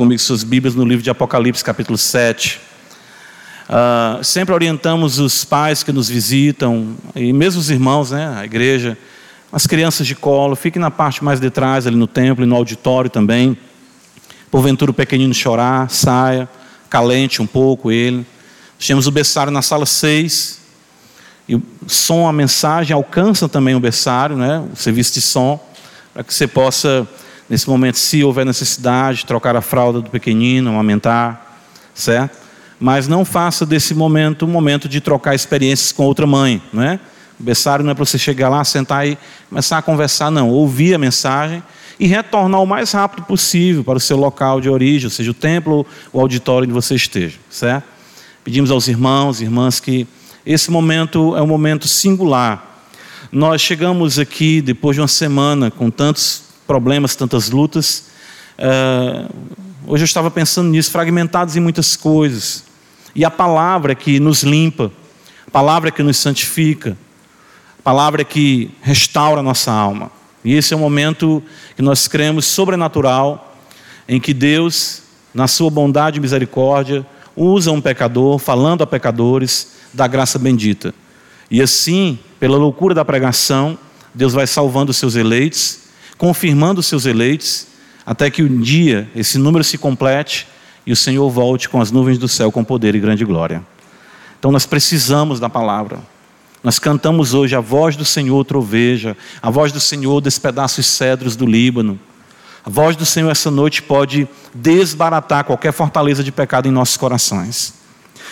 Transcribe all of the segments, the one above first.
comigo suas Bíblias no livro de Apocalipse, capítulo 7. Uh, sempre orientamos os pais que nos visitam, e mesmo os irmãos, né, a igreja, as crianças de colo, fiquem na parte mais de trás, ali no templo e no auditório também. Porventura o pequenino chorar, saia, calente um pouco ele. Temos o berçário na sala 6. E o som, a mensagem alcança também o berçário, né? o serviço de som, para que você possa, nesse momento, se houver necessidade, trocar a fralda do pequenino, amamentar, certo? Mas não faça desse momento um momento de trocar experiências com outra mãe, não é? O berçário não é para você chegar lá, sentar e começar a conversar, não. Ouvir a mensagem e retornar o mais rápido possível para o seu local de origem, seja, o templo ou o auditório onde você esteja, certo? Pedimos aos irmãos e irmãs que esse momento é um momento singular. Nós chegamos aqui depois de uma semana com tantos problemas, tantas lutas. Uh, hoje eu estava pensando nisso, fragmentados em muitas coisas. E a palavra que nos limpa, a palavra que nos santifica, palavra que restaura a nossa alma. E esse é o momento que nós cremos sobrenatural, em que Deus, na sua bondade e misericórdia, usa um pecador, falando a pecadores, da graça bendita. E assim, pela loucura da pregação, Deus vai salvando os seus eleitos, confirmando seus eleitos, até que um dia esse número se complete e o Senhor volte com as nuvens do céu com poder e grande glória. Então nós precisamos da palavra. Nós cantamos hoje a voz do Senhor troveja, a voz do Senhor despedaça os cedros do Líbano. A voz do Senhor essa noite pode desbaratar qualquer fortaleza de pecado em nossos corações.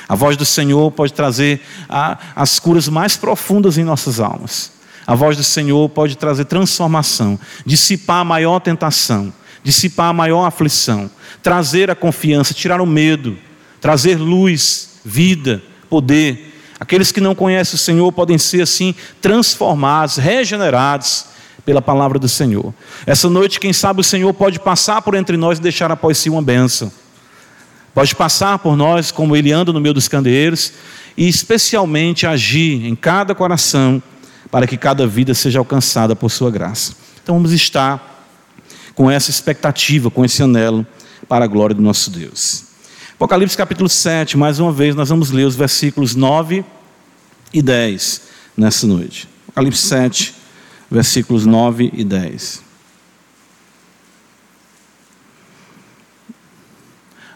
A voz do Senhor pode trazer a, as curas mais profundas em nossas almas. A voz do Senhor pode trazer transformação, dissipar a maior tentação, dissipar a maior aflição, trazer a confiança, tirar o medo, trazer luz, vida, poder Aqueles que não conhecem o Senhor podem ser assim transformados, regenerados pela palavra do Senhor. Essa noite, quem sabe o Senhor pode passar por entre nós e deixar após si uma bênção. Pode passar por nós como ele anda no meio dos candeeiros e especialmente agir em cada coração para que cada vida seja alcançada por sua graça. Então vamos estar com essa expectativa, com esse anelo para a glória do nosso Deus. Apocalipse capítulo 7, mais uma vez, nós vamos ler os versículos 9 e 10 nessa noite. Apocalipse 7, versículos 9 e 10.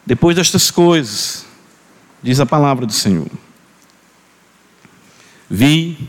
Depois destas coisas, diz a palavra do Senhor: Vi,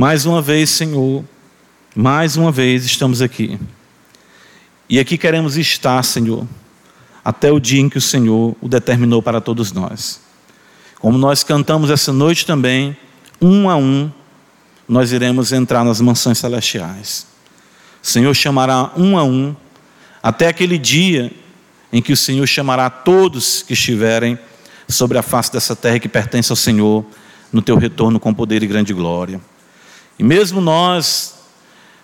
Mais uma vez, Senhor, mais uma vez estamos aqui. E aqui queremos estar, Senhor, até o dia em que o Senhor o determinou para todos nós. Como nós cantamos essa noite também, um a um, nós iremos entrar nas mansões celestiais. O Senhor chamará um a um, até aquele dia em que o Senhor chamará todos que estiverem sobre a face dessa terra que pertence ao Senhor, no teu retorno com poder e grande glória. E mesmo nós,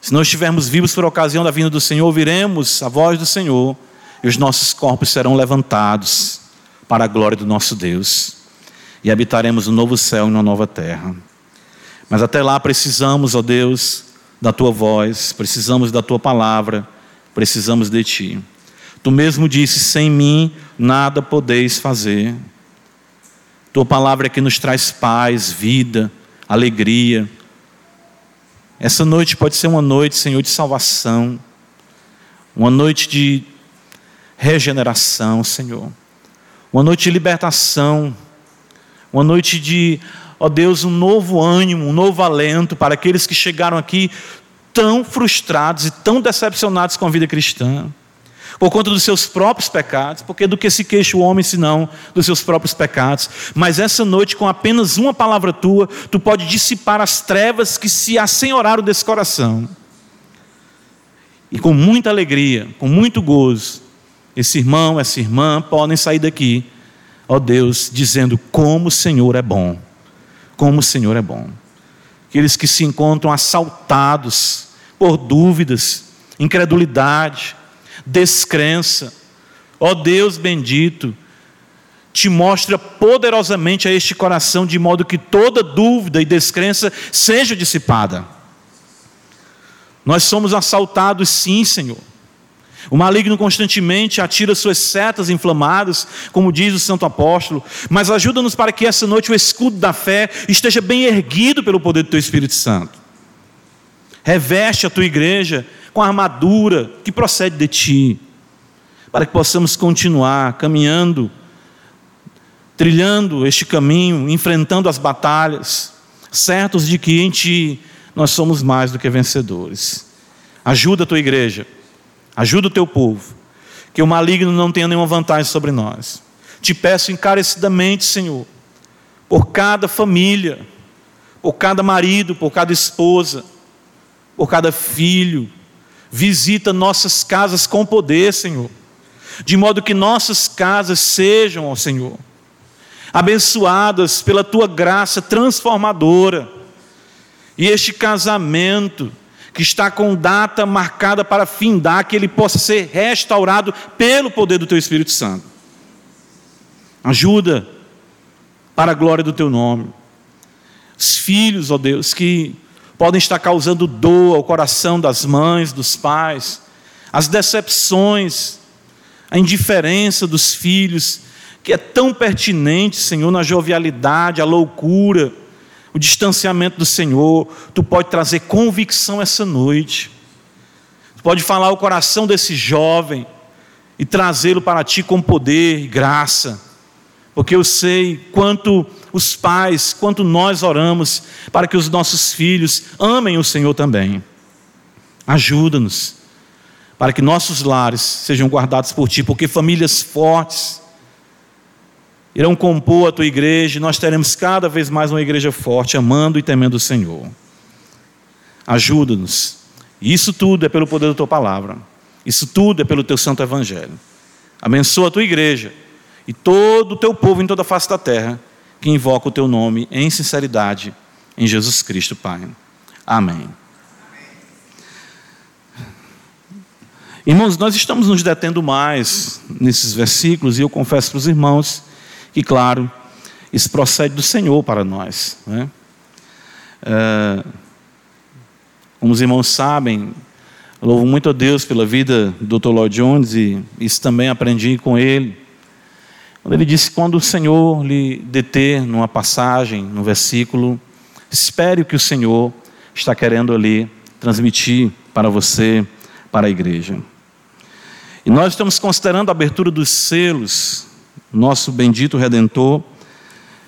se não estivermos vivos por ocasião da vinda do Senhor, ouviremos a voz do Senhor e os nossos corpos serão levantados para a glória do nosso Deus, e habitaremos um novo céu e uma nova terra. Mas até lá precisamos, ó Deus, da tua voz, precisamos da tua palavra, precisamos de ti. Tu mesmo disse: sem mim nada podeis fazer. Tua palavra é que nos traz paz, vida, alegria. Essa noite pode ser uma noite, Senhor, de salvação, uma noite de regeneração, Senhor. Uma noite de libertação, uma noite de, ó Deus, um novo ânimo, um novo alento para aqueles que chegaram aqui tão frustrados e tão decepcionados com a vida cristã, por conta dos seus próprios pecados, porque do que se queixa o homem senão dos seus próprios pecados. Mas essa noite, com apenas uma palavra tua, tu pode dissipar as trevas que se assenhoraram desse coração. E com muita alegria, com muito gozo, esse irmão, essa irmã podem sair daqui, ó Deus, dizendo como o Senhor é bom. Como o Senhor é bom. Aqueles que se encontram assaltados por dúvidas, incredulidade, descrença. Ó Deus bendito, te mostra poderosamente a este coração, de modo que toda dúvida e descrença seja dissipada. Nós somos assaltados, sim, Senhor. O maligno constantemente atira suas setas inflamadas, como diz o santo apóstolo, mas ajuda-nos para que essa noite o escudo da fé esteja bem erguido pelo poder do teu Espírito Santo. Reveste a tua igreja com a armadura que procede de ti, para que possamos continuar caminhando trilhando este caminho, enfrentando as batalhas, certos de que em Ti nós somos mais do que vencedores. Ajuda a tua igreja, ajuda o teu povo, que o maligno não tenha nenhuma vantagem sobre nós. Te peço encarecidamente, Senhor, por cada família, por cada marido, por cada esposa, por cada filho, visita nossas casas com poder, Senhor, de modo que nossas casas sejam, ó Senhor, abençoadas pela tua graça transformadora. E este casamento, que está com data marcada para findar, que ele possa ser restaurado pelo poder do teu Espírito Santo. Ajuda para a glória do teu nome. Os filhos, ó Deus, que podem estar causando dor ao coração das mães, dos pais, as decepções, a indiferença dos filhos, que é tão pertinente, Senhor, na jovialidade, a loucura, o distanciamento do Senhor. Tu pode trazer convicção essa noite. Tu pode falar o coração desse jovem e trazê-lo para ti com poder e graça. Porque eu sei quanto os pais, quanto nós oramos para que os nossos filhos amem o Senhor também. Ajuda-nos para que nossos lares sejam guardados por ti, porque famílias fortes irão compor a tua igreja e nós teremos cada vez mais uma igreja forte, amando e temendo o Senhor. Ajuda-nos. Isso tudo é pelo poder da tua palavra. Isso tudo é pelo teu santo evangelho. Abençoa a tua igreja e todo o teu povo em toda a face da terra que invoca o teu nome em sinceridade em Jesus Cristo, Pai. Amém. Irmãos, nós estamos nos detendo mais nesses versículos e eu confesso para os irmãos e claro, isso procede do Senhor para nós. Né? É, como os irmãos sabem, louvo muito a Deus pela vida do Dr. Lloyd Jones e isso também aprendi com ele. Quando ele disse: quando o Senhor lhe deter numa passagem, no versículo, espere o que o Senhor está querendo ali transmitir para você, para a igreja. E nós estamos considerando a abertura dos selos nosso bendito Redentor,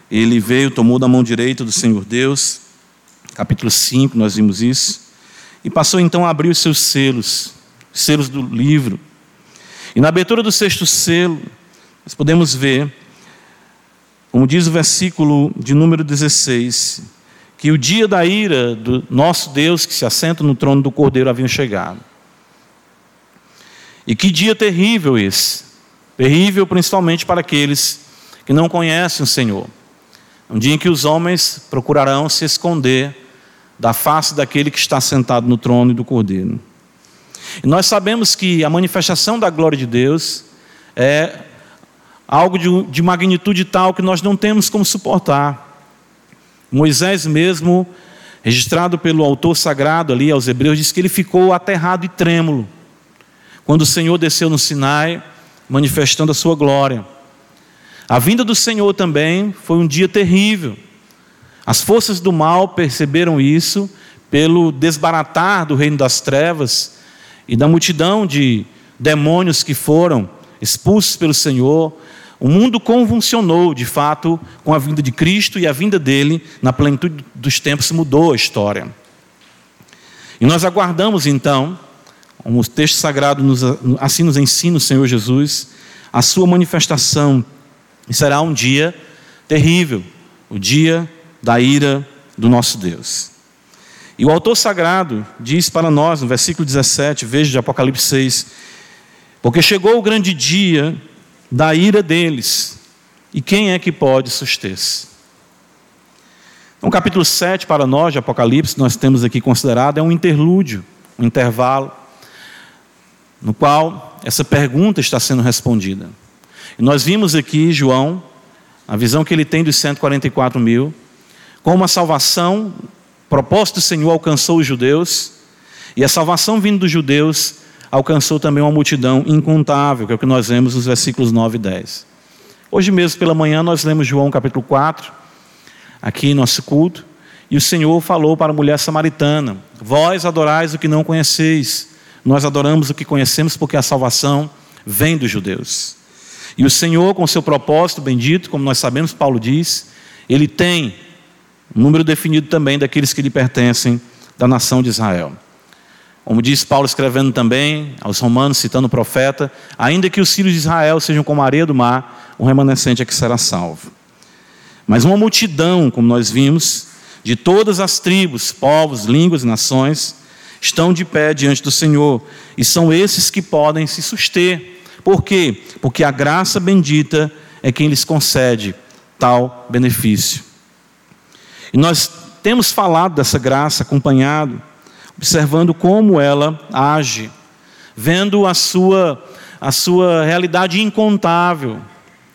ele veio, tomou da mão direita do Senhor Deus, capítulo 5, nós vimos isso, e passou então a abrir os seus selos, os selos do livro. E na abertura do sexto selo, nós podemos ver, como diz o versículo de número 16, que o dia da ira do nosso Deus, que se assenta no trono do Cordeiro, havia chegado. E que dia terrível esse! Terrível principalmente para aqueles que não conhecem o Senhor. Um dia em que os homens procurarão se esconder da face daquele que está sentado no trono e do Cordeiro. E nós sabemos que a manifestação da glória de Deus é algo de, de magnitude tal que nós não temos como suportar. Moisés mesmo, registrado pelo autor sagrado ali aos Hebreus, diz que ele ficou aterrado e trêmulo. Quando o Senhor desceu no Sinai, manifestando a sua glória. A vinda do Senhor também foi um dia terrível. As forças do mal perceberam isso pelo desbaratar do reino das trevas e da multidão de demônios que foram expulsos pelo Senhor. O mundo convulsionou, de fato, com a vinda de Cristo e a vinda dele, na plenitude dos tempos, mudou a história. E nós aguardamos então como o texto sagrado nos, assim nos ensina o Senhor Jesus, a sua manifestação será um dia terrível, o dia da ira do nosso Deus. E o autor sagrado diz para nós, no versículo 17, veja de Apocalipse 6, Porque chegou o grande dia da ira deles, e quem é que pode suster-se? Então, capítulo 7 para nós de Apocalipse, nós temos aqui considerado, é um interlúdio, um intervalo, no qual essa pergunta está sendo respondida. E nós vimos aqui João, a visão que ele tem dos 144 mil, como a salvação, propósito do Senhor alcançou os judeus, e a salvação vindo dos judeus alcançou também uma multidão incontável, que é o que nós vemos nos versículos 9 e 10. Hoje mesmo pela manhã nós lemos João capítulo 4, aqui em nosso culto, e o Senhor falou para a mulher samaritana: Vós adorais o que não conheceis, nós adoramos o que conhecemos porque a salvação vem dos judeus. E o Senhor, com seu propósito bendito, como nós sabemos, Paulo diz, ele tem um número definido também daqueles que lhe pertencem da nação de Israel. Como diz Paulo escrevendo também aos Romanos, citando o profeta: ainda que os filhos de Israel sejam como a areia do mar, um remanescente é que será salvo. Mas uma multidão, como nós vimos, de todas as tribos, povos, línguas e nações, estão de pé diante do Senhor, e são esses que podem se suster. Por quê? Porque a graça bendita é quem lhes concede tal benefício. E nós temos falado dessa graça, acompanhado observando como ela age, vendo a sua, a sua realidade incontável.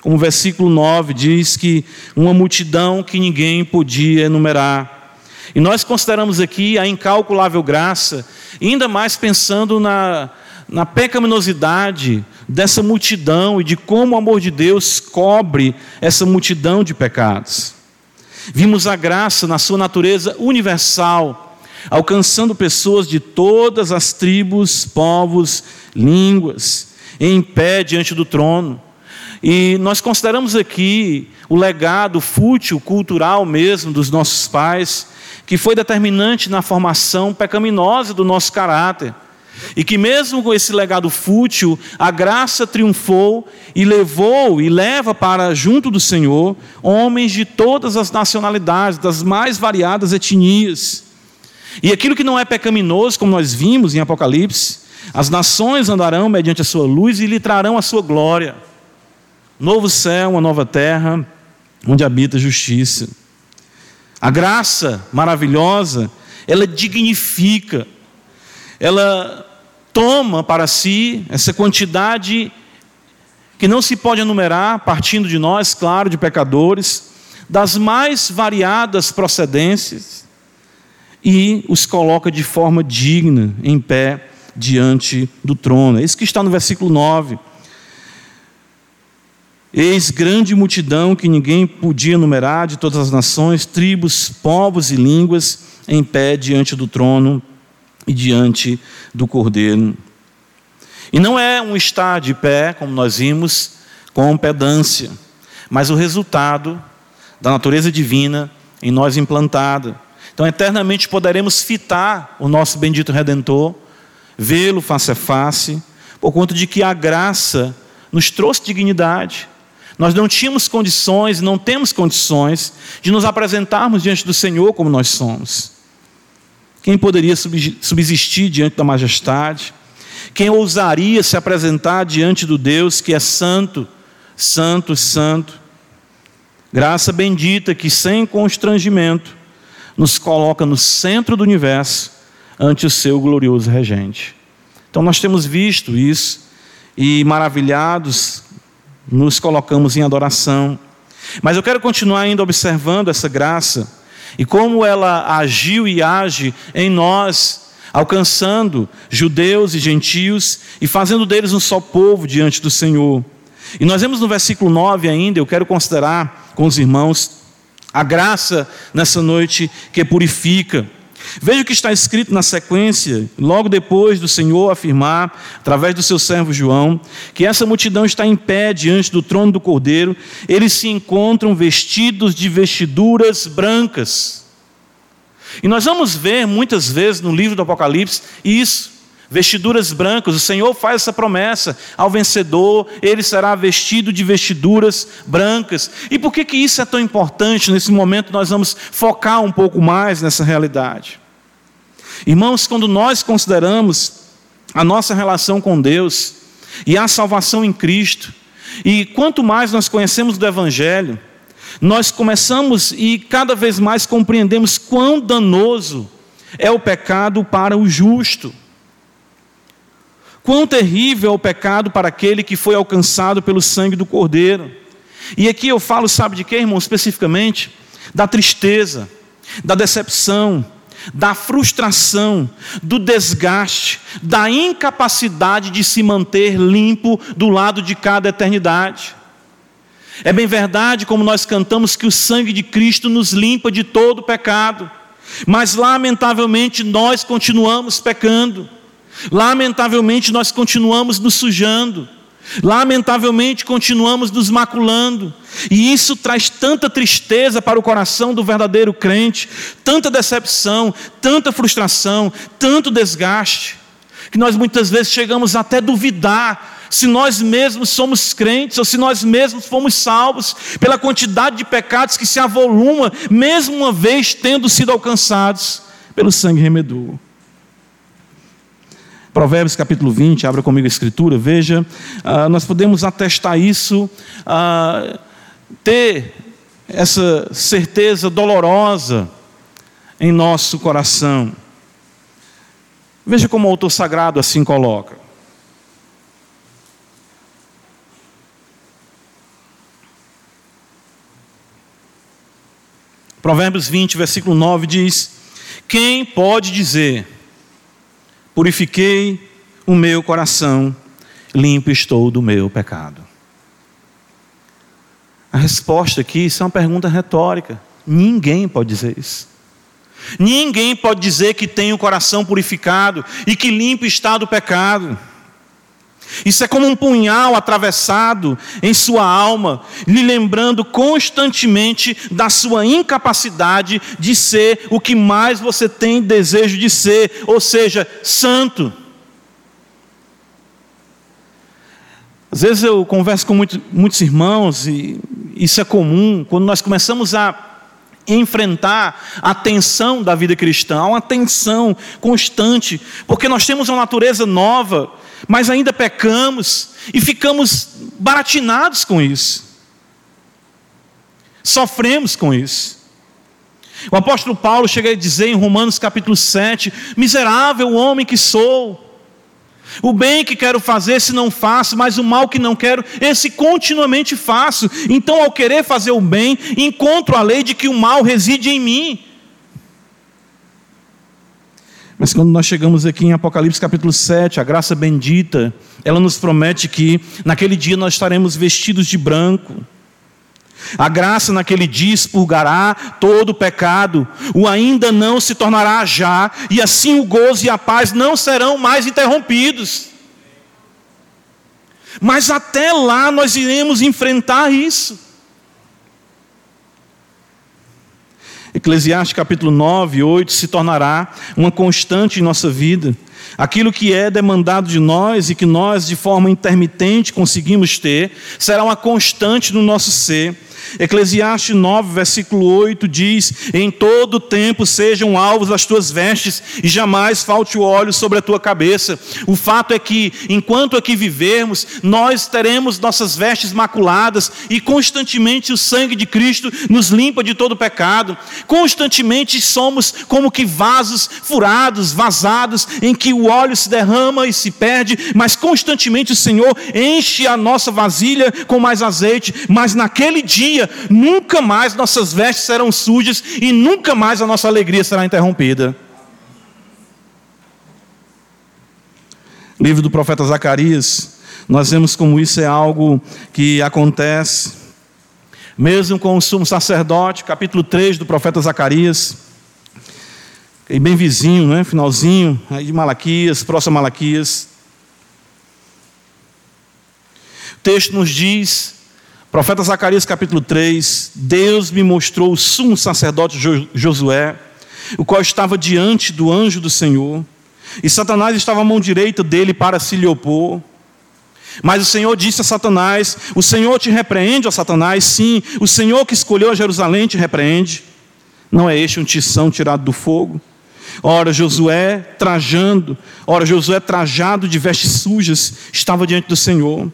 Como o versículo 9 diz que uma multidão que ninguém podia enumerar. E nós consideramos aqui a incalculável graça, ainda mais pensando na, na pecaminosidade dessa multidão e de como o amor de Deus cobre essa multidão de pecados. Vimos a graça na sua natureza universal, alcançando pessoas de todas as tribos, povos, línguas, em pé diante do trono. E nós consideramos aqui o legado fútil, cultural mesmo dos nossos pais, que foi determinante na formação pecaminosa do nosso caráter. E que, mesmo com esse legado fútil, a graça triunfou e levou e leva para junto do Senhor homens de todas as nacionalidades, das mais variadas etnias. E aquilo que não é pecaminoso, como nós vimos em Apocalipse, as nações andarão mediante a sua luz e lhe trarão a sua glória. Novo céu, uma nova terra, onde habita a justiça. A graça maravilhosa, ela dignifica, ela toma para si essa quantidade que não se pode enumerar, partindo de nós, claro, de pecadores, das mais variadas procedências, e os coloca de forma digna, em pé, diante do trono. É isso que está no versículo 9. Eis grande multidão que ninguém podia numerar, de todas as nações, tribos, povos e línguas, em pé diante do trono e diante do cordeiro. E não é um estar de pé, como nós vimos, com pedância, mas o resultado da natureza divina em nós implantada. Então, eternamente poderemos fitar o nosso bendito Redentor, vê-lo face a face, por conta de que a graça nos trouxe dignidade. Nós não tínhamos condições, não temos condições de nos apresentarmos diante do Senhor como nós somos. Quem poderia subsistir diante da majestade? Quem ousaria se apresentar diante do Deus que é santo, santo, santo? Graça bendita que sem constrangimento nos coloca no centro do universo ante o seu glorioso regente. Então nós temos visto isso e maravilhados nos colocamos em adoração. Mas eu quero continuar ainda observando essa graça e como ela agiu e age em nós, alcançando judeus e gentios e fazendo deles um só povo diante do Senhor. E nós vemos no versículo 9 ainda, eu quero considerar com os irmãos a graça nessa noite que purifica. Veja o que está escrito na sequência, logo depois do Senhor afirmar, através do seu servo João, que essa multidão está em pé diante do trono do Cordeiro, eles se encontram vestidos de vestiduras brancas. E nós vamos ver muitas vezes no livro do Apocalipse isso vestiduras brancas. O Senhor faz essa promessa ao vencedor, ele será vestido de vestiduras brancas. E por que, que isso é tão importante? Nesse momento nós vamos focar um pouco mais nessa realidade. Irmãos, quando nós consideramos a nossa relação com Deus, E há salvação em Cristo. E quanto mais nós conhecemos do Evangelho, nós começamos e cada vez mais compreendemos quão danoso é o pecado para o justo. Quão terrível é o pecado para aquele que foi alcançado pelo sangue do Cordeiro. E aqui eu falo, sabe de quê, irmão? Especificamente, da tristeza, da decepção, da frustração, do desgaste, da incapacidade de se manter limpo do lado de cada eternidade. É bem verdade, como nós cantamos, que o sangue de Cristo nos limpa de todo pecado, mas lamentavelmente nós continuamos pecando, lamentavelmente nós continuamos nos sujando. Lamentavelmente, continuamos nos maculando, e isso traz tanta tristeza para o coração do verdadeiro crente, tanta decepção, tanta frustração, tanto desgaste, que nós muitas vezes chegamos até duvidar se nós mesmos somos crentes ou se nós mesmos fomos salvos pela quantidade de pecados que se avoluma, mesmo uma vez tendo sido alcançados pelo sangue remedor. Provérbios capítulo 20, abra comigo a escritura, veja, uh, nós podemos atestar isso, uh, ter essa certeza dolorosa em nosso coração. Veja como o autor sagrado assim coloca. Provérbios 20, versículo 9 diz: Quem pode dizer, purifiquei o meu coração, limpo estou do meu pecado. A resposta aqui, isso é uma pergunta retórica. Ninguém pode dizer isso. Ninguém pode dizer que tem o coração purificado e que limpo está do pecado. Isso é como um punhal atravessado em sua alma, lhe lembrando constantemente da sua incapacidade de ser o que mais você tem desejo de ser, ou seja, santo. Às vezes eu converso com muito, muitos irmãos, e isso é comum, quando nós começamos a enfrentar a tensão da vida cristã, uma tensão constante, porque nós temos uma natureza nova, mas ainda pecamos e ficamos baratinados com isso. Sofremos com isso. O apóstolo Paulo chega a dizer em Romanos capítulo 7: Miserável homem que sou, o bem que quero fazer, se não faço, mas o mal que não quero, esse continuamente faço. Então, ao querer fazer o bem, encontro a lei de que o mal reside em mim. Mas quando nós chegamos aqui em Apocalipse capítulo 7, a graça bendita, ela nos promete que naquele dia nós estaremos vestidos de branco. A graça naquele dia expurgará todo o pecado, o ainda não se tornará já, e assim o gozo e a paz não serão mais interrompidos. Mas até lá nós iremos enfrentar isso. Eclesiastes capítulo 9 e 8 se tornará uma constante em nossa vida. Aquilo que é demandado de nós e que nós, de forma intermitente, conseguimos ter, será uma constante no nosso ser. Eclesiastes 9, versículo 8 diz: Em todo tempo sejam alvos as tuas vestes, e jamais falte o óleo sobre a tua cabeça. O fato é que, enquanto aqui vivermos, nós teremos nossas vestes maculadas, e constantemente o sangue de Cristo nos limpa de todo pecado. Constantemente somos como que vasos furados, vazados, em que o óleo se derrama e se perde, mas constantemente o Senhor enche a nossa vasilha com mais azeite, mas naquele dia nunca mais nossas vestes serão sujas e nunca mais a nossa alegria será interrompida. Livro do profeta Zacarias, nós vemos como isso é algo que acontece, mesmo com o sumo sacerdote, capítulo 3 do profeta Zacarias, e bem vizinho, né? finalzinho aí de Malaquias, próximo a Malaquias. O texto nos diz Profeta Zacarias capítulo 3, Deus me mostrou o sumo sacerdote Josué, o qual estava diante do anjo do Senhor, e Satanás estava à mão direita dele para se lhe opor. Mas o Senhor disse a Satanás: O Senhor te repreende, ó Satanás, sim, o Senhor que escolheu a Jerusalém te repreende. Não é este um tição tirado do fogo? Ora, Josué trajando, ora, Josué trajado de vestes sujas, estava diante do Senhor.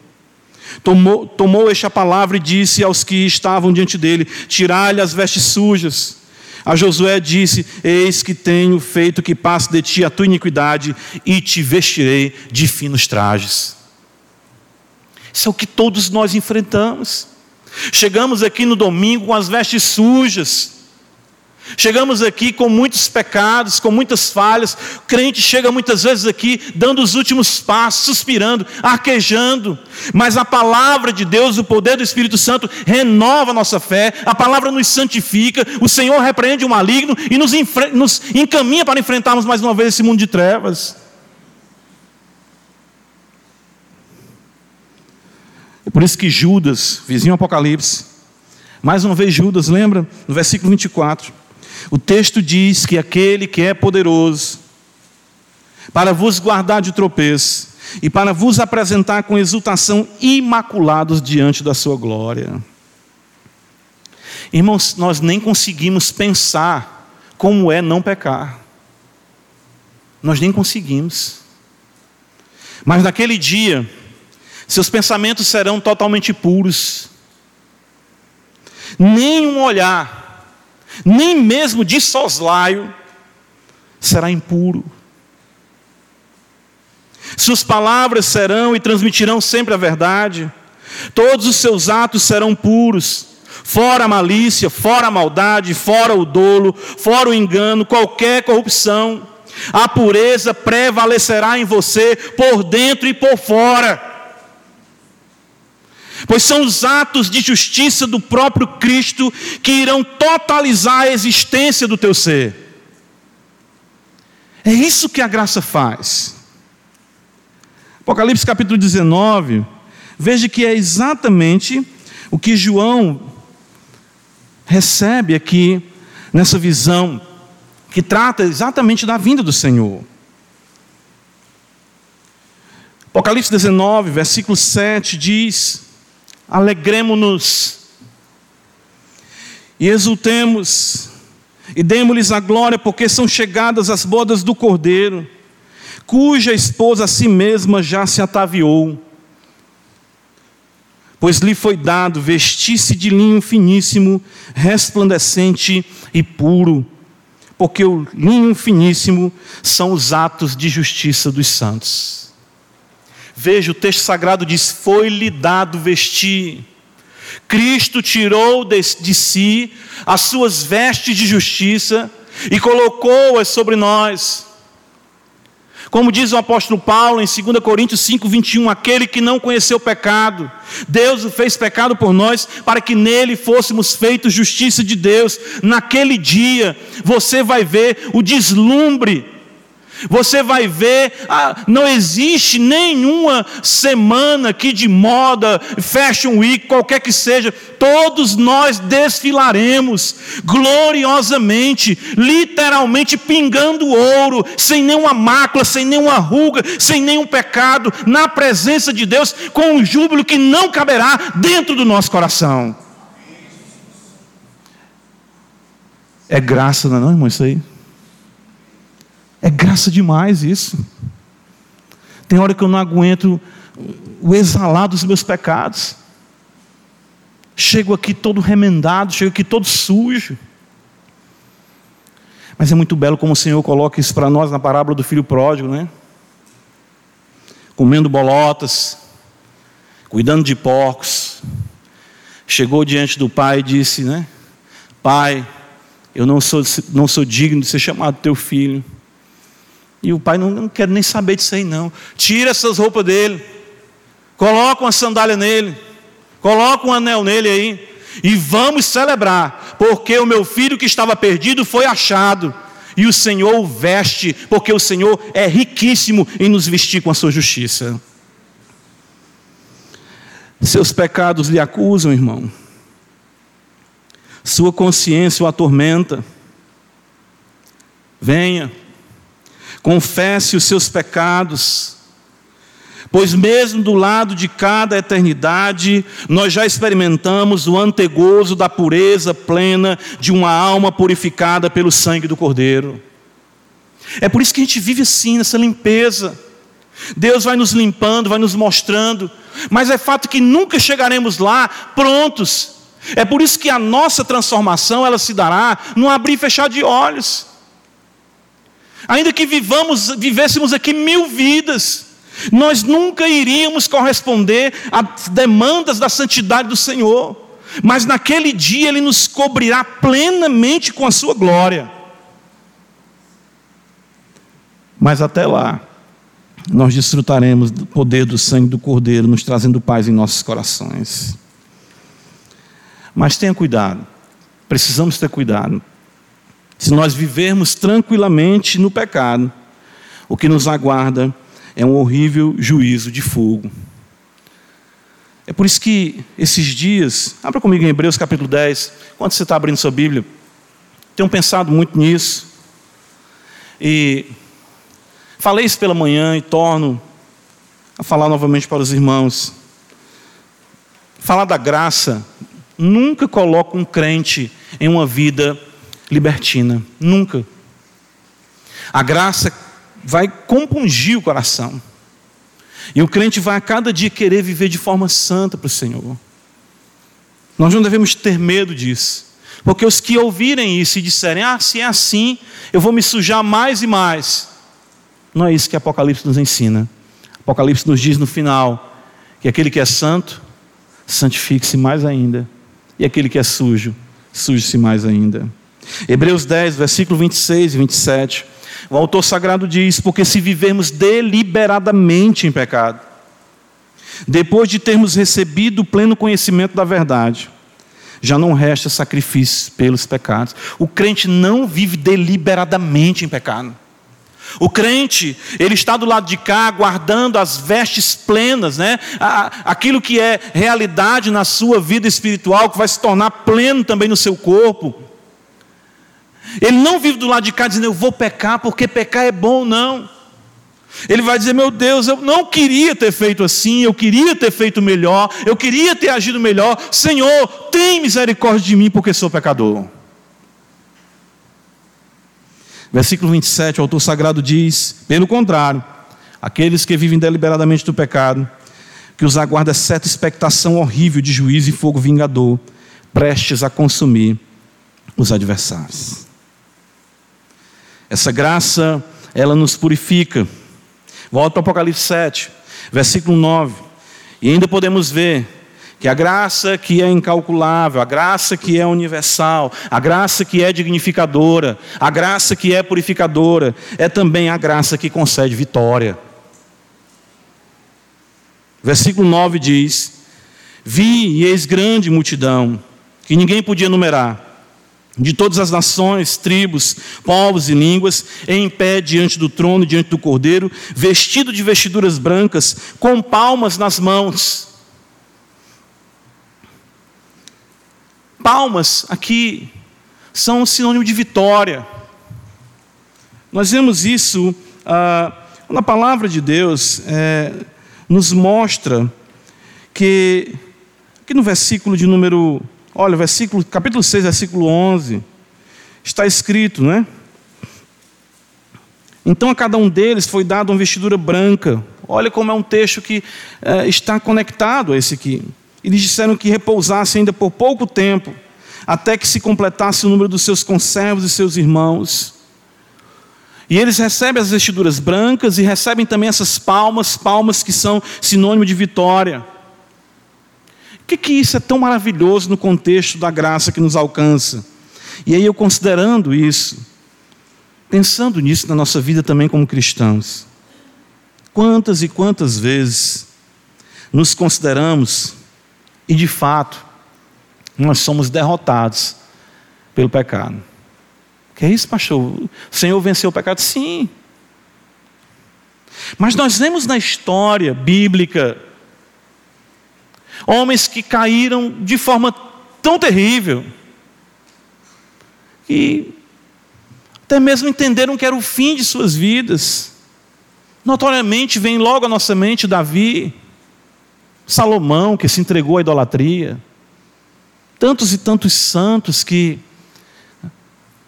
Tomou, tomou esta palavra e disse aos que estavam diante dele: Tirai-lhe as vestes sujas. A Josué disse: Eis que tenho feito que passe de ti a tua iniquidade e te vestirei de finos trajes. Isso é o que todos nós enfrentamos. Chegamos aqui no domingo com as vestes sujas. Chegamos aqui com muitos pecados, com muitas falhas. O crente chega muitas vezes aqui dando os últimos passos, suspirando, arquejando. Mas a palavra de Deus, o poder do Espírito Santo, renova a nossa fé. A palavra nos santifica. O Senhor repreende o maligno e nos, nos encaminha para enfrentarmos mais uma vez esse mundo de trevas. É por isso que Judas, vizinho Apocalipse, mais uma vez Judas, lembra? No versículo 24. O texto diz que aquele que é poderoso para vos guardar de tropeço e para vos apresentar com exultação imaculados diante da sua glória. Irmãos, nós nem conseguimos pensar como é não pecar. Nós nem conseguimos. Mas naquele dia, seus pensamentos serão totalmente puros. Nem um olhar, nem mesmo de soslaio, será impuro. Suas palavras serão e transmitirão sempre a verdade. Todos os seus atos serão puros. Fora a malícia, fora a maldade, fora o dolo, fora o engano, qualquer corrupção. A pureza prevalecerá em você por dentro e por fora pois são os atos de justiça do próprio Cristo que irão totalizar a existência do teu ser. É isso que a graça faz. Apocalipse capítulo 19, veja que é exatamente o que João recebe aqui nessa visão, que trata exatamente da vinda do Senhor. Apocalipse 19, versículo 7 diz: alegremos-nos e exultemos e demos-lhes a glória, porque são chegadas as bodas do Cordeiro, cuja esposa a si mesma já se ataviou. Pois lhe foi dado vestir-se de linho finíssimo, resplandecente e puro, porque o linho finíssimo são os atos de justiça dos santos. Veja, o texto sagrado diz: Foi-lhe dado vestir. Cristo tirou de, de si as suas vestes de justiça e colocou-as sobre nós. Como diz o apóstolo Paulo em 2 Coríntios 5, 21, aquele que não conheceu pecado, Deus o fez pecado por nós, para que nele fôssemos feitos justiça de Deus. Naquele dia, você vai ver o deslumbre você vai ver, ah, não existe nenhuma semana aqui de moda, fashion week, qualquer que seja, todos nós desfilaremos gloriosamente, literalmente pingando ouro, sem nenhuma mácula, sem nenhuma ruga, sem nenhum pecado, na presença de Deus, com um júbilo que não caberá dentro do nosso coração. É graça, não é, não, irmão? Isso aí. É graça demais isso. Tem hora que eu não aguento o exalar dos meus pecados. Chego aqui todo remendado, chego aqui todo sujo. Mas é muito belo como o Senhor coloca isso para nós na parábola do filho pródigo, né? Comendo bolotas, cuidando de porcos. Chegou diante do pai e disse, né? Pai, eu não sou, não sou digno de ser chamado teu filho. E o pai não, não quer nem saber disso aí, não. Tira essas roupas dele, coloca uma sandália nele, coloca um anel nele aí, e vamos celebrar, porque o meu filho que estava perdido foi achado, e o Senhor o veste, porque o Senhor é riquíssimo em nos vestir com a sua justiça. Seus pecados lhe acusam, irmão. Sua consciência o atormenta. Venha, confesse os seus pecados, pois mesmo do lado de cada eternidade, nós já experimentamos o antegozo da pureza plena de uma alma purificada pelo sangue do Cordeiro. É por isso que a gente vive assim, nessa limpeza. Deus vai nos limpando, vai nos mostrando, mas é fato que nunca chegaremos lá prontos. É por isso que a nossa transformação ela se dará num abrir e fechar de olhos. Ainda que vivamos, vivêssemos aqui mil vidas, nós nunca iríamos corresponder às demandas da santidade do Senhor, mas naquele dia Ele nos cobrirá plenamente com a Sua glória. Mas até lá, nós desfrutaremos do poder do sangue do Cordeiro, nos trazendo paz em nossos corações. Mas tenha cuidado, precisamos ter cuidado. Se nós vivermos tranquilamente no pecado, o que nos aguarda é um horrível juízo de fogo. É por isso que esses dias, abra comigo em Hebreus capítulo 10, quando você está abrindo sua Bíblia, tenho pensado muito nisso. E falei isso pela manhã e torno a falar novamente para os irmãos. Falar da graça nunca coloca um crente em uma vida libertina. Nunca. A graça vai compungir o coração. E o crente vai a cada dia querer viver de forma santa para o Senhor. Nós não devemos ter medo disso. Porque os que ouvirem isso e disserem, ah, se é assim, eu vou me sujar mais e mais. Não é isso que Apocalipse nos ensina. Apocalipse nos diz no final que aquele que é santo, santifique-se mais ainda. E aquele que é sujo, suje-se mais ainda. Hebreus 10, versículo 26 e 27. O autor sagrado diz: Porque se vivermos deliberadamente em pecado, depois de termos recebido o pleno conhecimento da verdade, já não resta sacrifício pelos pecados. O crente não vive deliberadamente em pecado. O crente, ele está do lado de cá, guardando as vestes plenas, né? aquilo que é realidade na sua vida espiritual, que vai se tornar pleno também no seu corpo. Ele não vive do lado de cá dizendo, eu vou pecar porque pecar é bom, não. Ele vai dizer, meu Deus, eu não queria ter feito assim, eu queria ter feito melhor, eu queria ter agido melhor. Senhor, tem misericórdia de mim porque sou pecador. Versículo 27, o autor sagrado diz: pelo contrário, aqueles que vivem deliberadamente do pecado, que os aguarda certa expectação horrível de juízo e fogo vingador, prestes a consumir os adversários. Essa graça, ela nos purifica. Volta para Apocalipse 7, versículo 9. E ainda podemos ver que a graça que é incalculável, a graça que é universal, a graça que é dignificadora, a graça que é purificadora, é também a graça que concede vitória. Versículo 9 diz: Vi e eis grande multidão, que ninguém podia numerar de todas as nações, tribos, povos e línguas, em pé diante do trono, diante do cordeiro, vestido de vestiduras brancas, com palmas nas mãos. Palmas aqui são um sinônimo de vitória. Nós vemos isso ah, na palavra de Deus, é, nos mostra que, aqui no versículo de número Olha, versículo, capítulo 6, versículo 11, está escrito, né? Então a cada um deles foi dada uma vestidura branca. Olha como é um texto que é, está conectado a esse aqui. Eles disseram que repousasse ainda por pouco tempo, até que se completasse o número dos seus conservos e seus irmãos. E eles recebem as vestiduras brancas e recebem também essas palmas, palmas que são sinônimo de vitória que, que isso é tão maravilhoso no contexto da graça que nos alcança? E aí eu considerando isso, pensando nisso na nossa vida também como cristãos, quantas e quantas vezes nos consideramos, e de fato, nós somos derrotados pelo pecado. Que é isso, pastor? O Senhor venceu o pecado? Sim. Mas nós vemos na história bíblica Homens que caíram de forma tão terrível, que até mesmo entenderam que era o fim de suas vidas. Notoriamente vem logo à nossa mente Davi, Salomão, que se entregou à idolatria, tantos e tantos santos que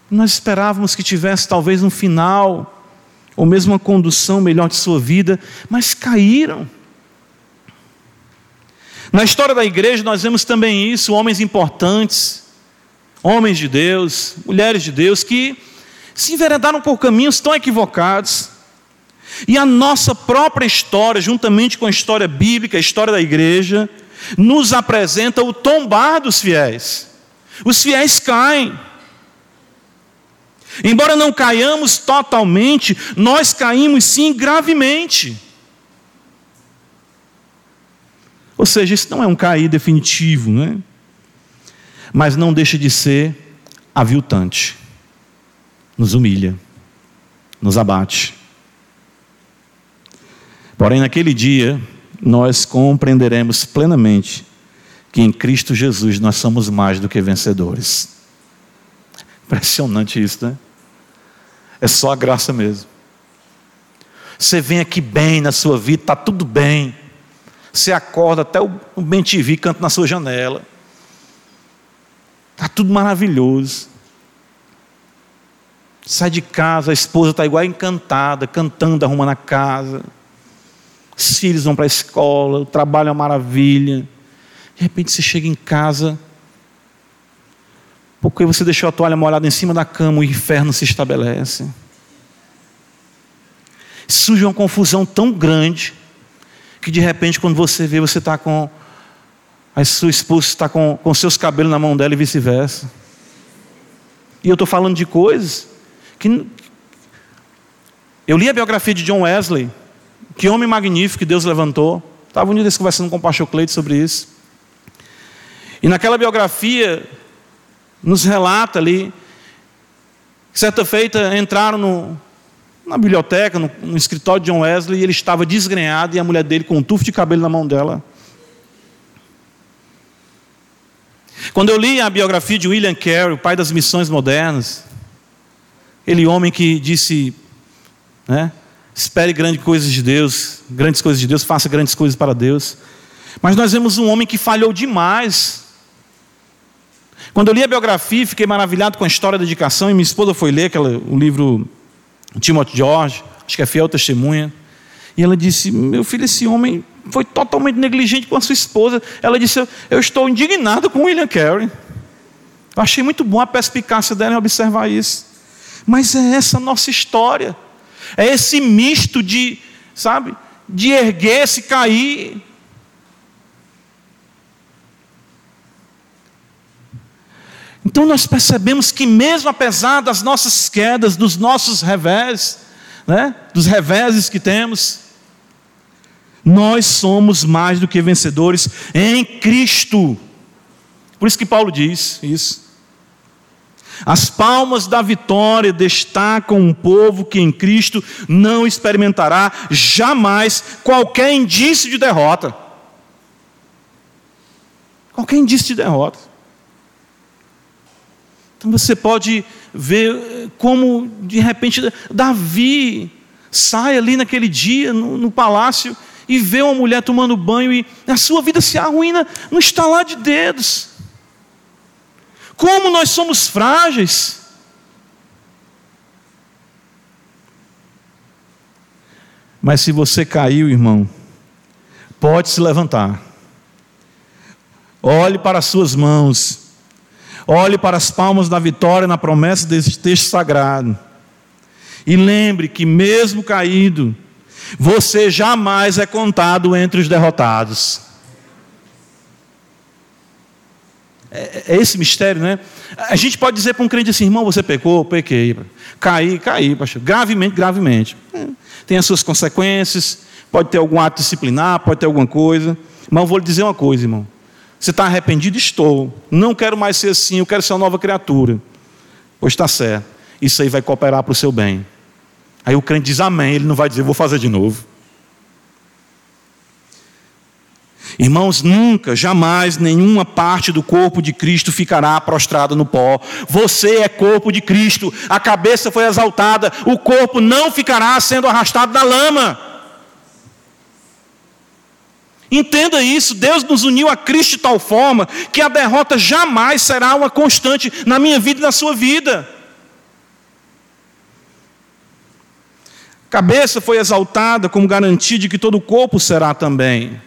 nós esperávamos que tivesse talvez um final ou mesmo uma condução melhor de sua vida, mas caíram. Na história da igreja nós vemos também isso, homens importantes, homens de Deus, mulheres de Deus que se enveredaram por caminhos tão equivocados. E a nossa própria história, juntamente com a história bíblica, a história da igreja, nos apresenta o tombar dos fiéis. Os fiéis caem. Embora não caiamos totalmente, nós caímos sim gravemente. Ou seja, isso não é um cair definitivo, né? mas não deixa de ser aviltante. Nos humilha, nos abate. Porém, naquele dia, nós compreenderemos plenamente que em Cristo Jesus nós somos mais do que vencedores. Impressionante isso, né? É só a graça mesmo. Você vem aqui bem na sua vida, está tudo bem. Você acorda, até o bem TV canta na sua janela. Está tudo maravilhoso. Sai de casa, a esposa está igual encantada, cantando, arrumando a casa. Os filhos vão para a escola, o trabalho é uma maravilha. De repente você chega em casa, porque você deixou a toalha molhada em cima da cama, o inferno se estabelece. Surge uma confusão tão grande que de repente, quando você vê, você está com. A sua esposa está com, com seus cabelos na mão dela e vice-versa. E eu estou falando de coisas que. Eu li a biografia de John Wesley. Que homem magnífico que Deus levantou. Estava um dia conversando com o pastor Cleide sobre isso. E naquela biografia, nos relata ali, certa feita entraram no, na biblioteca, no, no, escritório de John Wesley, e ele estava desgrenhado e a mulher dele com um tufo de cabelo na mão dela. Quando eu li a biografia de William Carey, o pai das missões modernas, ele homem que disse, né, espere grandes coisas de Deus, grandes coisas de Deus, faça grandes coisas para Deus. Mas nós vemos um homem que falhou demais. Quando eu li a biografia, fiquei maravilhado com a história da dedicação, e minha esposa foi ler aquela, o livro Timothy George, acho que é fiel testemunha. E ela disse: Meu filho, esse homem foi totalmente negligente com a sua esposa. Ela disse: Eu estou indignado com William Carey. Eu achei muito bom a perspicácia dela em observar isso. Mas é essa nossa história. É esse misto de, sabe, de erguer-se, cair. Então nós percebemos que mesmo apesar das nossas quedas, dos nossos revés, né, dos reveses que temos, nós somos mais do que vencedores em Cristo. Por isso que Paulo diz isso. As palmas da vitória destacam um povo que em Cristo não experimentará jamais qualquer indício de derrota. Qualquer indício de derrota. Então você pode ver como, de repente, Davi sai ali naquele dia no, no palácio e vê uma mulher tomando banho e a sua vida se arruína no estalar de dedos. Como nós somos frágeis. Mas se você caiu, irmão, pode se levantar. Olhe para as suas mãos. Olhe para as palmas da vitória na promessa desse texto sagrado. E lembre que, mesmo caído, você jamais é contado entre os derrotados. É, é, esse mistério, né? A gente pode dizer para um crente assim, irmão, você pecou, pequei, caí, caí, pastor, gravemente, gravemente. É, tem as suas consequências, pode ter algum ato disciplinar, pode ter alguma coisa. Mas eu vou lhe dizer uma coisa, irmão. Você está arrependido? Estou. Não quero mais ser assim, eu quero ser uma nova criatura. Pois está certo. Isso aí vai cooperar para o seu bem. Aí o crente diz amém, ele não vai dizer, vou fazer de novo. Irmãos, nunca, jamais, nenhuma parte do corpo de Cristo ficará prostrada no pó. Você é corpo de Cristo, a cabeça foi exaltada, o corpo não ficará sendo arrastado na lama. Entenda isso, Deus nos uniu a Cristo de tal forma que a derrota jamais será uma constante na minha vida e na sua vida. cabeça foi exaltada como garantia de que todo o corpo será também.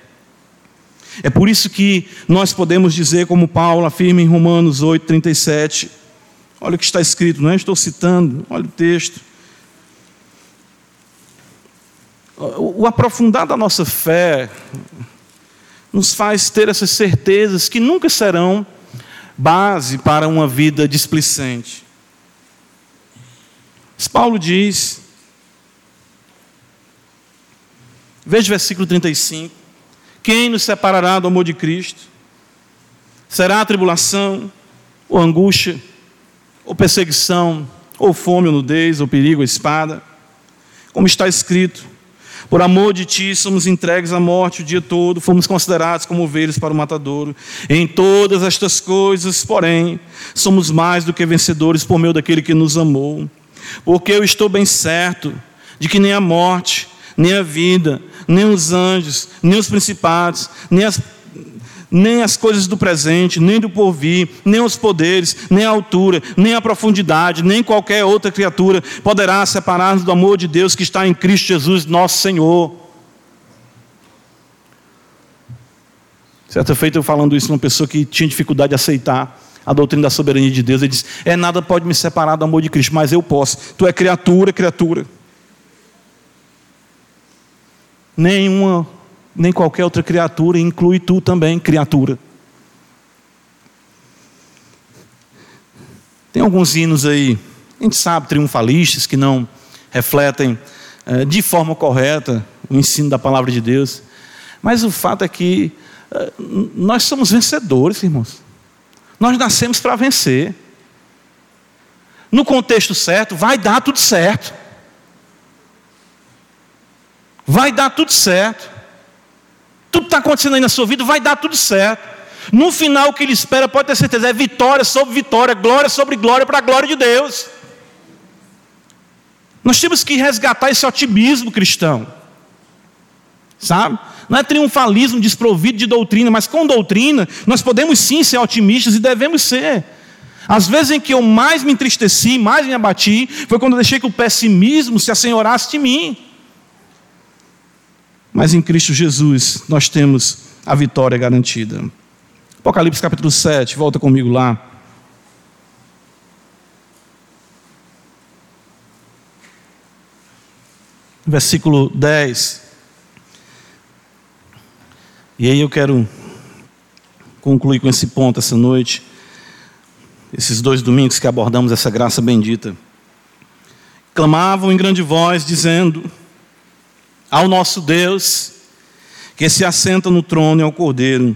É por isso que nós podemos dizer, como Paulo afirma em Romanos 8, 37, olha o que está escrito, não é? Estou citando, olha o texto. O aprofundar da nossa fé nos faz ter essas certezas que nunca serão base para uma vida displicente. Mas Paulo diz, veja o versículo 35: Quem nos separará do amor de Cristo? Será a tribulação, ou angústia, ou perseguição, ou fome, ou nudez, ou perigo, ou espada? Como está escrito, por amor de ti, somos entregues à morte o dia todo, fomos considerados como ovelhas para o matadouro. Em todas estas coisas, porém, somos mais do que vencedores por meio daquele que nos amou. Porque eu estou bem certo de que nem a morte, nem a vida, nem os anjos, nem os principados, nem as nem as coisas do presente, nem do porvir, nem os poderes, nem a altura, nem a profundidade, nem qualquer outra criatura poderá separar-nos do amor de Deus que está em Cristo Jesus, nosso Senhor. Certa feita eu falando isso uma pessoa que tinha dificuldade de aceitar a doutrina da soberania de Deus, ele disse: É nada pode me separar do amor de Cristo, mas eu posso. Tu é criatura, criatura. Nenhuma nem qualquer outra criatura, inclui tu também, criatura. Tem alguns hinos aí, a gente sabe, triunfalistas, que não refletem eh, de forma correta o ensino da palavra de Deus. Mas o fato é que eh, nós somos vencedores, irmãos. Nós nascemos para vencer. No contexto certo, vai dar tudo certo. Vai dar tudo certo tudo está acontecendo aí na sua vida, vai dar tudo certo. No final, o que ele espera, pode ter certeza, é vitória sobre vitória, glória sobre glória, para a glória de Deus. Nós temos que resgatar esse otimismo cristão, sabe? Não é triunfalismo desprovido de doutrina, mas com doutrina nós podemos sim ser otimistas e devemos ser. As vezes em que eu mais me entristeci, mais me abati, foi quando eu deixei que o pessimismo se assenhorasse de mim. Mas em Cristo Jesus nós temos a vitória garantida. Apocalipse capítulo 7, volta comigo lá. Versículo 10. E aí eu quero concluir com esse ponto essa noite. Esses dois domingos que abordamos essa graça bendita. Clamavam em grande voz, dizendo: ao nosso Deus, que se assenta no trono e ao Cordeiro,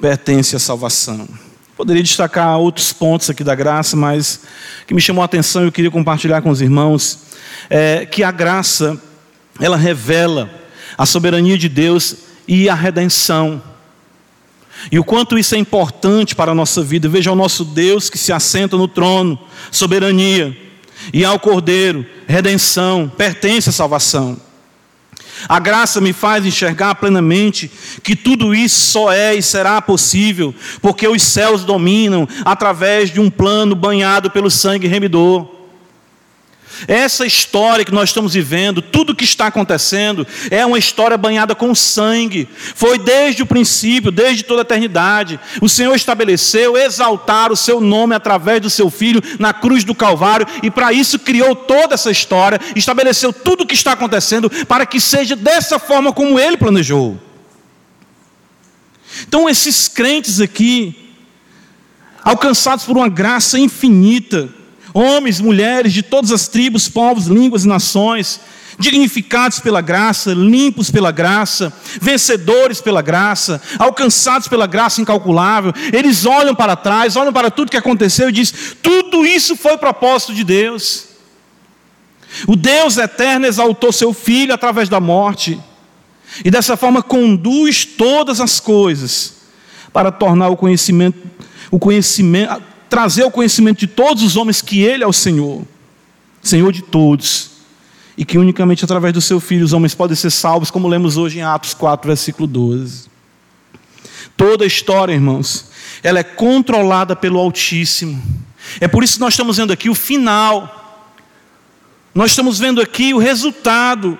pertence a salvação. Poderia destacar outros pontos aqui da graça, mas que me chamou a atenção e eu queria compartilhar com os irmãos, é que a graça, ela revela a soberania de Deus e a redenção. E o quanto isso é importante para a nossa vida. Veja o nosso Deus que se assenta no trono, soberania, e ao Cordeiro, redenção, pertence a salvação. A graça me faz enxergar plenamente que tudo isso só é e será possível porque os céus dominam através de um plano banhado pelo sangue remidor. Essa história que nós estamos vivendo, tudo que está acontecendo, é uma história banhada com sangue. Foi desde o princípio, desde toda a eternidade. O Senhor estabeleceu exaltar o seu nome através do seu filho na cruz do Calvário, e para isso criou toda essa história, estabeleceu tudo o que está acontecendo para que seja dessa forma como ele planejou. Então, esses crentes aqui, alcançados por uma graça infinita, homens, mulheres de todas as tribos, povos, línguas e nações, dignificados pela graça, limpos pela graça, vencedores pela graça, alcançados pela graça incalculável. Eles olham para trás, olham para tudo que aconteceu e dizem: tudo isso foi propósito de Deus. O Deus eterno exaltou seu filho através da morte, e dessa forma conduz todas as coisas para tornar o conhecimento, o conhecimento, trazer o conhecimento de todos os homens que Ele é o Senhor, Senhor de todos, e que unicamente através do Seu Filho os homens podem ser salvos, como lemos hoje em Atos 4, versículo 12. Toda a história, irmãos, ela é controlada pelo Altíssimo. É por isso que nós estamos vendo aqui o final. Nós estamos vendo aqui o resultado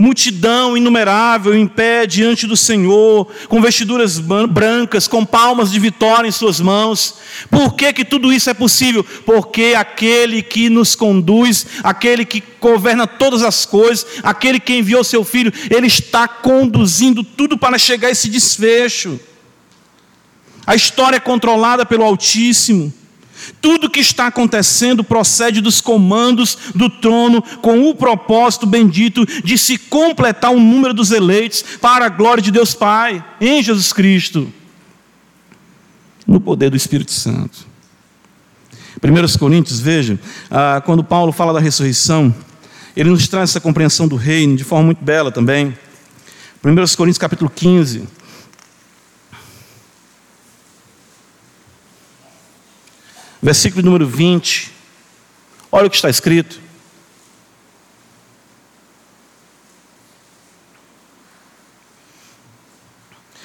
multidão inumerável em pé diante do Senhor, com vestiduras brancas, com palmas de vitória em suas mãos. Por que, que tudo isso é possível? Porque aquele que nos conduz, aquele que governa todas as coisas, aquele que enviou seu filho, ele está conduzindo tudo para chegar a esse desfecho. A história é controlada pelo Altíssimo. Tudo que está acontecendo procede dos comandos do trono, com o propósito bendito de se completar o número dos eleitos para a glória de Deus Pai, em Jesus Cristo, no poder do Espírito Santo. 1 Coríntios, veja, ah, quando Paulo fala da ressurreição, ele nos traz essa compreensão do reino de forma muito bela também. 1 Coríntios capítulo 15. Versículo número 20. Olha o que está escrito.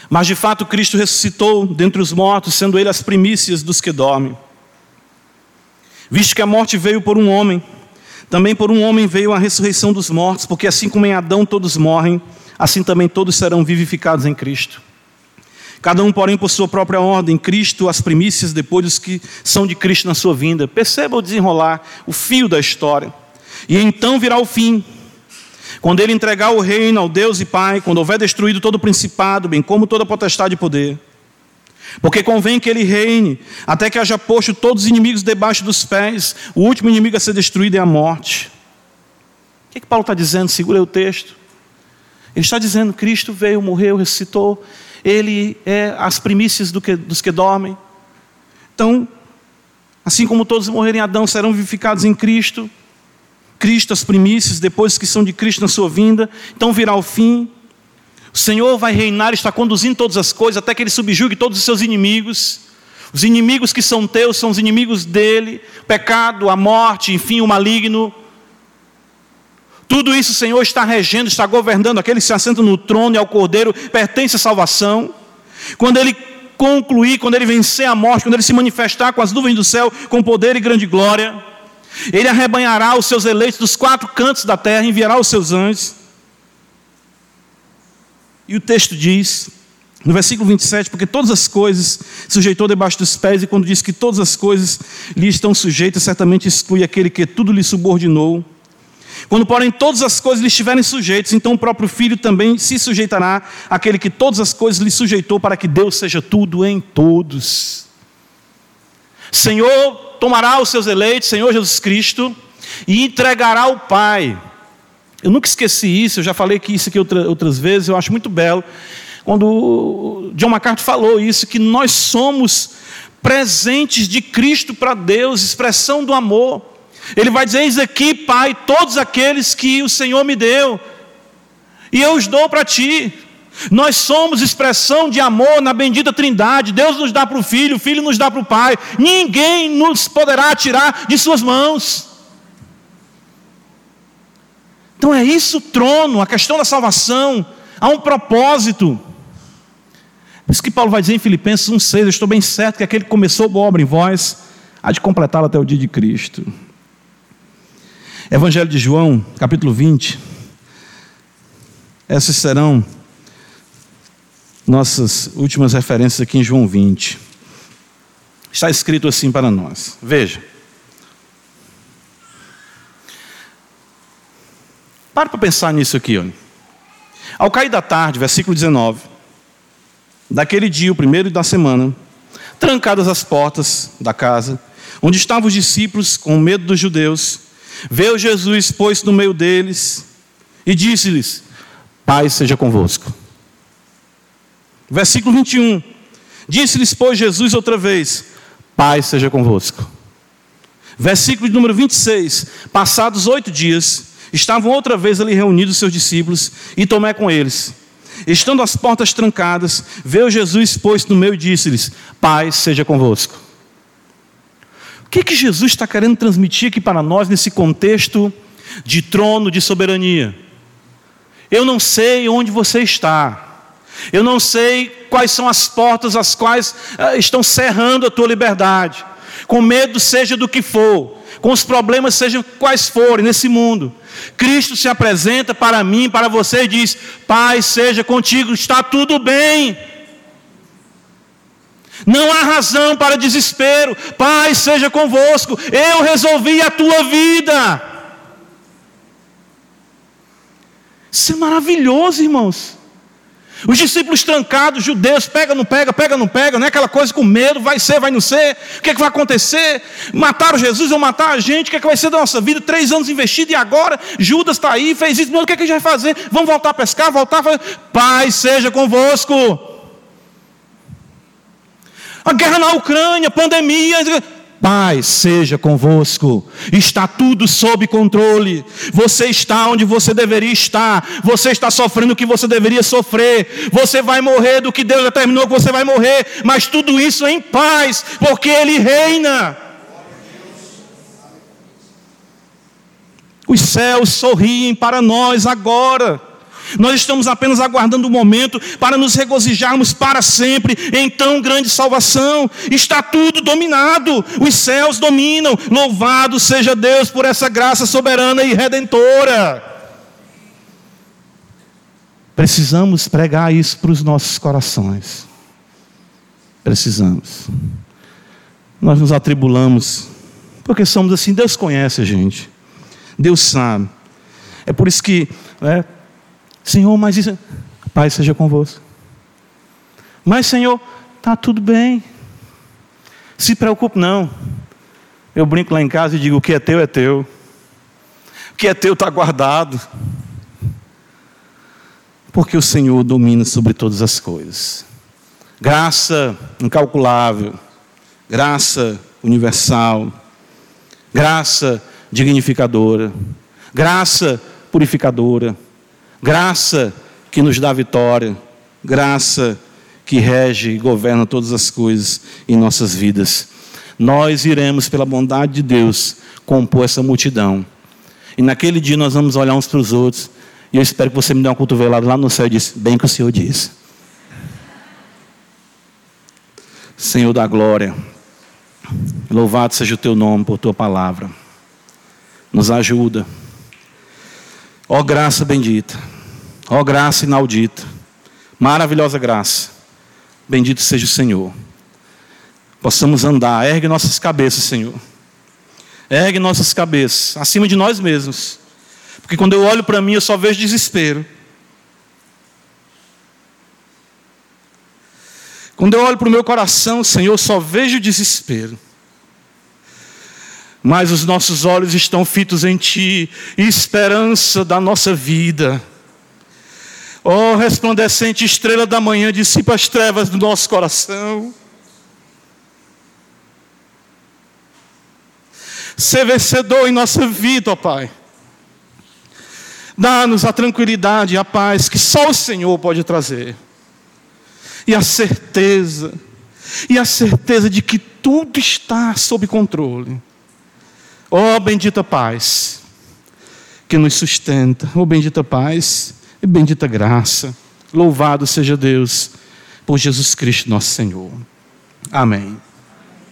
Mas de fato Cristo ressuscitou dentre os mortos, sendo ele as primícias dos que dormem. Visto que a morte veio por um homem, também por um homem veio a ressurreição dos mortos, porque assim como em Adão todos morrem, assim também todos serão vivificados em Cristo. Cada um, porém, por sua própria ordem, Cristo as primícias, depois os que são de Cristo na sua vinda. Perceba o desenrolar, o fio da história. E então virá o fim. Quando ele entregar o reino ao Deus e Pai, quando houver destruído todo o principado, bem como toda potestade e poder. Porque convém que ele reine, até que haja posto todos os inimigos debaixo dos pés. O último inimigo a ser destruído é a morte. O que, é que Paulo está dizendo? Segura o texto. Ele está dizendo: Cristo veio, morreu, ressuscitou, ele é as primícias do que, dos que dormem. Então, assim como todos morreram em Adão serão vivificados em Cristo, Cristo as primícias, depois que são de Cristo na sua vinda, então virá o fim. O Senhor vai reinar, está conduzindo todas as coisas, até que Ele subjugue todos os seus inimigos. Os inimigos que são teus são os inimigos dele, o pecado, a morte, enfim, o maligno. Tudo isso Senhor está regendo, está governando. Aquele que se assenta no trono e ao cordeiro pertence a salvação. Quando ele concluir, quando ele vencer a morte, quando ele se manifestar com as nuvens do céu, com poder e grande glória, ele arrebanhará os seus eleitos dos quatro cantos da terra, enviará os seus anjos. E o texto diz, no versículo 27, porque todas as coisas sujeitou debaixo dos pés, e quando diz que todas as coisas lhe estão sujeitas, certamente exclui aquele que tudo lhe subordinou quando, porém, todas as coisas lhe estiverem sujeitas, então o próprio Filho também se sujeitará àquele que todas as coisas lhe sujeitou, para que Deus seja tudo em todos. Senhor tomará os seus eleitos, Senhor Jesus Cristo, e entregará ao Pai. Eu nunca esqueci isso, eu já falei que isso aqui outras vezes, eu acho muito belo. Quando John MacArthur falou isso, que nós somos presentes de Cristo para Deus, expressão do amor. Ele vai dizer: Eis aqui, Pai, todos aqueles que o Senhor me deu, e eu os dou para ti. Nós somos expressão de amor na bendita Trindade. Deus nos dá para o Filho, o Filho nos dá para o Pai. Ninguém nos poderá tirar de Suas mãos. Então é isso o trono, a questão da salvação. Há um propósito. Por isso que Paulo vai dizer em Filipenses 1,6: Eu estou bem certo que aquele que começou a obra em vós há de completá-la até o dia de Cristo. Evangelho de João, capítulo 20. Essas serão nossas últimas referências aqui em João 20. Está escrito assim para nós. Veja. Para para pensar nisso aqui. Olha. Ao cair da tarde, versículo 19, daquele dia, o primeiro da semana, trancadas as portas da casa, onde estavam os discípulos com medo dos judeus, Veio Jesus, pôs-se no meio deles e disse-lhes: Paz seja convosco. Versículo 21. Disse-lhes, pois, Jesus outra vez: Paz seja convosco. Versículo de número 26. Passados oito dias, estavam outra vez ali reunidos seus discípulos e Tomé com eles. Estando as portas trancadas, veio Jesus, pôs-se no meio e disse-lhes: Paz seja convosco. Que, que Jesus está querendo transmitir aqui para nós nesse contexto de trono de soberania? Eu não sei onde você está. Eu não sei quais são as portas as quais uh, estão cerrando a tua liberdade. com medo seja do que for, com os problemas sejam quais forem nesse mundo. Cristo se apresenta para mim, para você e diz: Pai, seja contigo, está tudo bem. Não há razão para desespero. Pai, seja convosco. Eu resolvi a tua vida. Isso é maravilhoso, irmãos. Os discípulos trancados, judeus, pega, não pega, pega, não pega, não é aquela coisa com medo, vai ser, vai não ser, o que, é que vai acontecer? Mataram Jesus, vão matar a gente, o que, é que vai ser da nossa vida? Três anos investido e agora Judas está aí, fez isso, o que, é que a gente vai fazer? Vamos voltar a pescar, voltar a fazer. Pai, seja convosco. A guerra na Ucrânia, pandemia. Pai, seja convosco, está tudo sob controle. Você está onde você deveria estar, você está sofrendo o que você deveria sofrer, você vai morrer do que Deus determinou que você vai morrer, mas tudo isso em paz, porque Ele reina. Os céus sorriem para nós agora. Nós estamos apenas aguardando o momento para nos regozijarmos para sempre em tão grande salvação. Está tudo dominado, os céus dominam. Louvado seja Deus por essa graça soberana e redentora. Precisamos pregar isso para os nossos corações. Precisamos. Nós nos atribulamos, porque somos assim. Deus conhece a gente, Deus sabe. É por isso que né, Senhor, mas isso. Pai seja convosco. Mas, Senhor, está tudo bem. Se preocupe, não. Eu brinco lá em casa e digo: o que é teu é teu. O que é teu está guardado. Porque o Senhor domina sobre todas as coisas. Graça incalculável, graça universal, graça dignificadora, graça purificadora Graça que nos dá vitória, graça que rege e governa todas as coisas em nossas vidas. Nós iremos, pela bondade de Deus, compor essa multidão. E naquele dia nós vamos olhar uns para os outros. E eu espero que você me dê uma cotovelada lá no céu e diz: Bem que o Senhor diz. Senhor da glória, louvado seja o teu nome por tua palavra. Nos ajuda. Ó graça bendita. Ó oh, graça inaudita, maravilhosa graça. Bendito seja o Senhor. Possamos andar, ergue nossas cabeças, Senhor. Ergue nossas cabeças, acima de nós mesmos. Porque quando eu olho para mim, eu só vejo desespero. Quando eu olho para o meu coração, Senhor, eu só vejo desespero. Mas os nossos olhos estão fitos em Ti, esperança da nossa vida. Ó oh, resplandecente estrela da manhã, dissipa as trevas do nosso coração. Ser vencedor em nossa vida, ó Pai. Dá-nos a tranquilidade e a paz que só o Senhor pode trazer. E a certeza, e a certeza de que tudo está sob controle. Ó oh, bendita paz que nos sustenta. Ó oh, bendita paz e bendita graça. Louvado seja Deus por Jesus Cristo, nosso Senhor. Amém.